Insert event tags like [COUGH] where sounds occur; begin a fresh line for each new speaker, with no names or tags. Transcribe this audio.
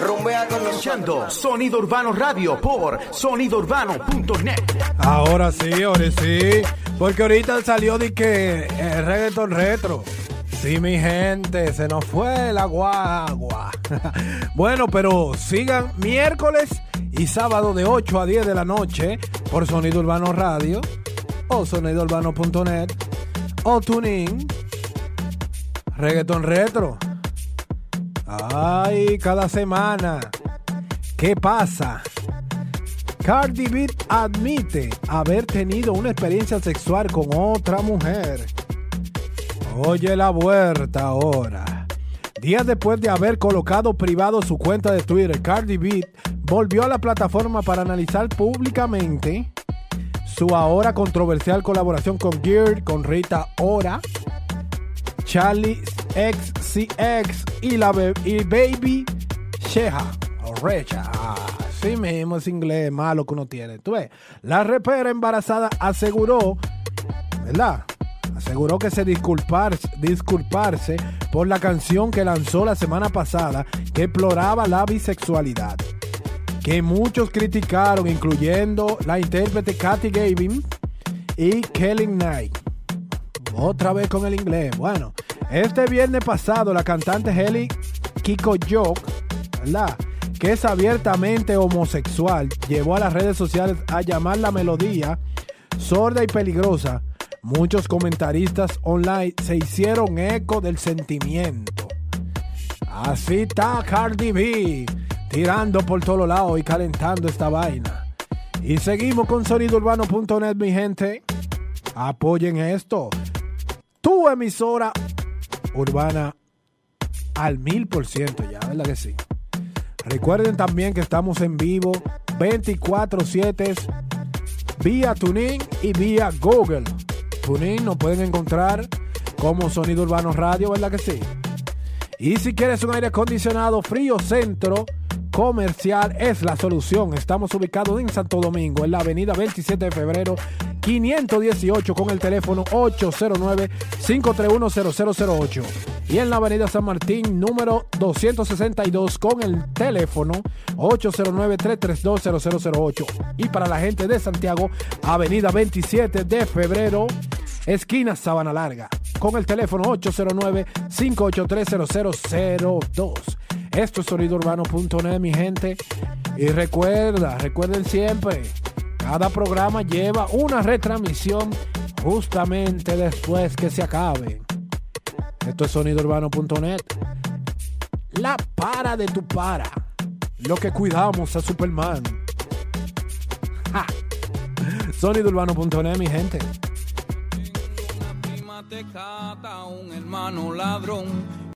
rumbea con
Escuchando Sonido Urbano Radio por sonidourbano.net.
Ahora sí, ahora sí. Porque ahorita salió de que el reggaeton retro. Sí, mi gente, se nos fue la guagua. [LAUGHS] bueno, pero sigan miércoles y sábado de 8 a 10 de la noche por Sonido Urbano Radio o sonidourbano.net o TuneIn. Reggaeton retro. Ay, cada semana. ¿Qué pasa? Cardi B admite haber tenido una experiencia sexual con otra mujer. Oye la vuelta ahora. Días después de haber colocado privado su cuenta de Twitter, Cardi B volvió a la plataforma para analizar públicamente su ahora controversial colaboración con Gear, con Rita Ora, Charlie XCX y la y Baby Sheha o Recha. Así mismo es inglés malo que uno tiene. Tú ves, la repera embarazada aseguró, ¿verdad? Aseguró que se disculpar, disculparse por la canción que lanzó la semana pasada que exploraba la bisexualidad. Que muchos criticaron, incluyendo la intérprete Kathy Gavin y Kelly Knight. Otra vez con el inglés. Bueno, este viernes pasado la cantante Helly Kiko Joke, ¿verdad? Que es abiertamente homosexual, llevó a las redes sociales a llamar la melodía sorda y peligrosa. Muchos comentaristas online se hicieron eco del sentimiento. Así está Cardi B, tirando por todos lados y calentando esta vaina. Y seguimos con sonidourbano.net, mi gente. Apoyen esto. Tu emisora urbana al mil por ciento ya, ¿verdad que sí? Recuerden también que estamos en vivo 24-7 vía TuneIn y vía Google. TuneIn nos pueden encontrar como Sonido Urbano Radio, ¿verdad que sí? Y si quieres un aire acondicionado frío centro comercial es la solución. Estamos ubicados en Santo Domingo, en la avenida 27 de febrero 518 con el teléfono 809-531-0008. Y en la avenida San Martín número 262 con el teléfono 809-332-0008. Y para la gente de Santiago, avenida 27 de febrero esquina Sabana Larga, con el teléfono 809-583-0002. Esto es sonidourbano.net, mi gente. Y recuerda, recuerden siempre, cada programa lleva una retransmisión justamente después que se acabe. Esto es sonidourbano.net. La para de tu para. Lo que cuidamos a Superman. Ja. Sonidourbano.net, mi gente.
Un hermano ladrón